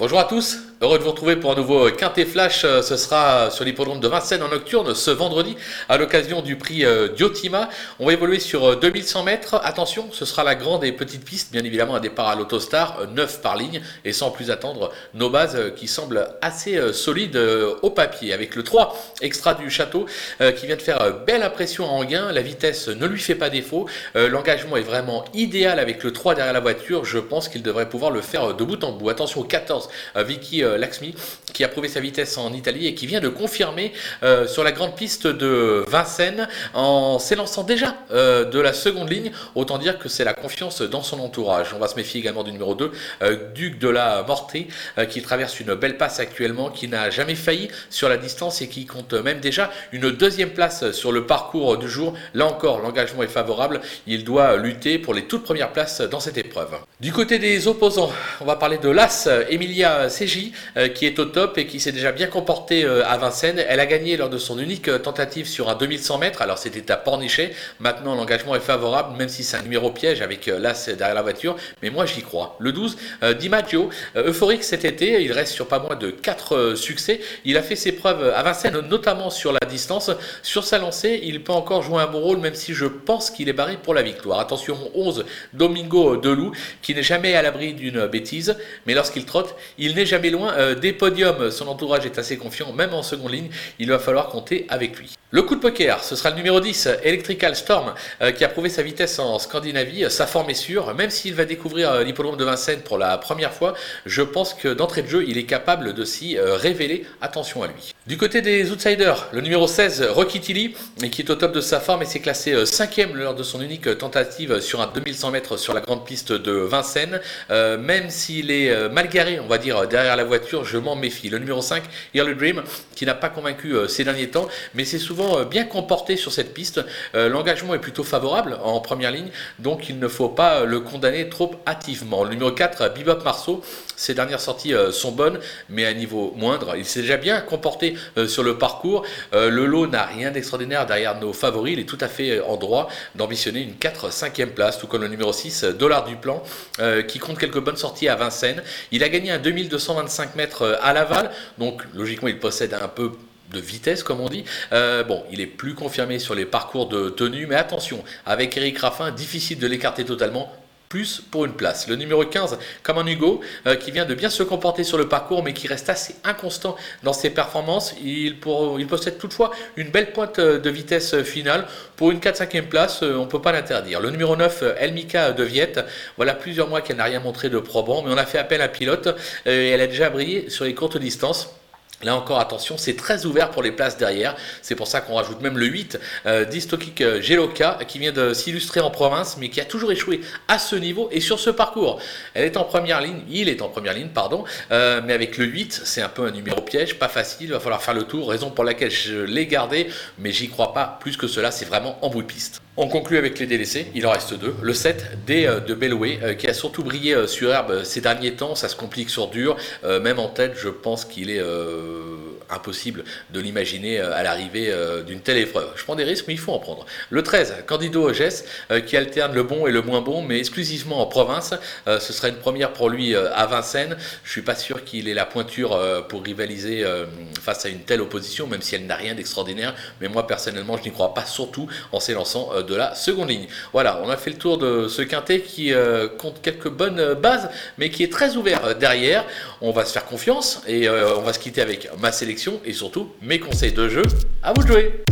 Bonjour à tous, heureux de vous retrouver pour un nouveau Quintet Flash. Euh, ce sera sur l'hippodrome de Vincennes en nocturne ce vendredi à l'occasion du prix euh, Diotima. On va évoluer sur 2100 euh, mètres. Attention, ce sera la grande et petite piste, bien évidemment un départ à l'autostar, 9 par ligne et sans plus attendre nos bases qui semblent assez solides au papier. Avec le 3 extra du château qui vient de faire belle impression en gain, la vitesse ne lui fait pas défaut. L'engagement est vraiment idéal avec le 3 derrière la voiture. Je pense qu'il devrait pouvoir le faire de bout en bout. Attention au 14 euh, Vicky Laxmi, qui a prouvé sa vitesse en Italie et qui vient de confirmer euh, sur la grande piste de Vincennes en s'élançant déjà de la seconde ligne. Autant dire que c'est la confiance dans son entourage. On va se méfier également du numéro 2, Duc de la Mortée, qui traverse une belle passe actuellement, qui n'a jamais failli sur la distance et qui compte même déjà une deuxième place sur le parcours du jour. Là encore, l'engagement est favorable. Il doit lutter pour les toutes premières places dans cette épreuve. Du côté des opposants, on va parler de l'As Emilia CJ euh, qui est au top et qui s'est déjà bien comportée euh, à Vincennes. Elle a gagné lors de son unique euh, tentative sur un 2100 mètres. Alors c'était à Pornichet. Maintenant l'engagement est favorable, même si c'est un numéro piège avec l'As derrière la voiture. Mais moi j'y crois. Le 12, Di Maggio, euphorique cet été. Il reste sur pas moins de 4 succès. Il a fait ses preuves à Vincennes, notamment sur la distance. Sur sa lancée, il peut encore jouer un bon rôle, même si je pense qu'il est barré pour la victoire. Attention, 11, Domingo Delou, qui n'est jamais à l'abri d'une bêtise, mais lorsqu'il trotte, il n'est jamais loin euh, des podiums. Son entourage est assez confiant, même en seconde ligne. Il va falloir compter avec lui. Le coup de poker, ce sera le numéro 10, Electrical Storm, euh, qui a prouvé sa vitesse en Scandinavie. Sa forme est sûre, même s'il va découvrir euh, l'hippodrome de Vincennes pour la première fois, je pense que d'entrée de jeu, il est capable de s'y révéler. Attention à lui. Du côté des outsiders, le numéro 16, Rocky Tilly, qui est au top de sa forme et s'est classé 5 lors de son unique tentative sur un 2100 mètres sur la grande piste de Vincennes. même s'il est mal garé, on va dire, derrière la voiture, je m'en méfie. Le numéro 5, Early Dream, qui n'a pas convaincu ces derniers temps, mais c'est souvent euh, bien comporté sur cette piste. Euh, l'engagement est plutôt favorable en première ligne, donc il ne faut pas le condamner trop hâtivement. Le numéro 4, Bibop Marceau, ses dernières sorties euh, sont bonnes, mais à niveau moindre. Il s'est déjà bien comporté sur le parcours. Le lot n'a rien d'extraordinaire derrière nos favoris. Il est tout à fait en droit d'ambitionner une 4-5e place, tout comme le numéro 6, Dollar du Plan, qui compte quelques bonnes sorties à Vincennes. Il a gagné un 2225 mètres à Laval, donc logiquement il possède un peu de vitesse, comme on dit. Euh, bon, il est plus confirmé sur les parcours de tenue, mais attention, avec Eric Raffin, difficile de l'écarter totalement plus pour une place. Le numéro 15, comme un Hugo, euh, qui vient de bien se comporter sur le parcours, mais qui reste assez inconstant dans ses performances. Il, possède toutefois une belle pointe euh, de vitesse finale. Pour une 4-5e place, on ne peut pas l'interdire. Le numéro 9, Elmika de Viette, voilà plusieurs mois qu'elle n'a rien montré de probant, mais on a fait appel à pilote et elle a déjà brillé sur les courtes distances. Là encore, attention, c'est très ouvert pour les places derrière. C'est pour ça qu'on rajoute même le 8 euh, d'Istokik euh, Geloka qui vient de s'illustrer en province, mais qui a toujours échoué à ce niveau et sur ce parcours. Elle est en première ligne, il est en première ligne, pardon, euh, mais avec le 8, c'est un peu un numéro piège, pas facile, il va falloir faire le tour, raison pour laquelle je l'ai gardé, mais j'y crois pas plus que cela, c'est vraiment en bout de piste. On conclut avec les délaissés, il en reste deux. Le 7, D de Bellway, qui a surtout brillé sur herbe ces derniers temps, ça se complique sur dur, même en tête, je pense qu'il est uh, impossible de l'imaginer euh, à l'arrivée euh, d'une telle épreuve. Je prends des risques, mais il faut en prendre. Le 13, Candido Oges, euh, qui alterne le bon et le moins bon, mais exclusivement en province. ce serait une première pour lui à Vincennes. Je suis pas sûr qu'il ait la pointure pour rivaliser face à une telle opposition, même si elle n'a rien d'extraordinaire. Mais moi, personnellement, je n'y crois pas, surtout en s'élançant de la seconde ligne. Voilà, on a fait le tour de ce quintet qui compte quelques bonnes bases, mais qui est très ouvert derrière. On va se faire confiance et on va se quitter avec ma et surtout mes conseils de jeu. À vous de jouer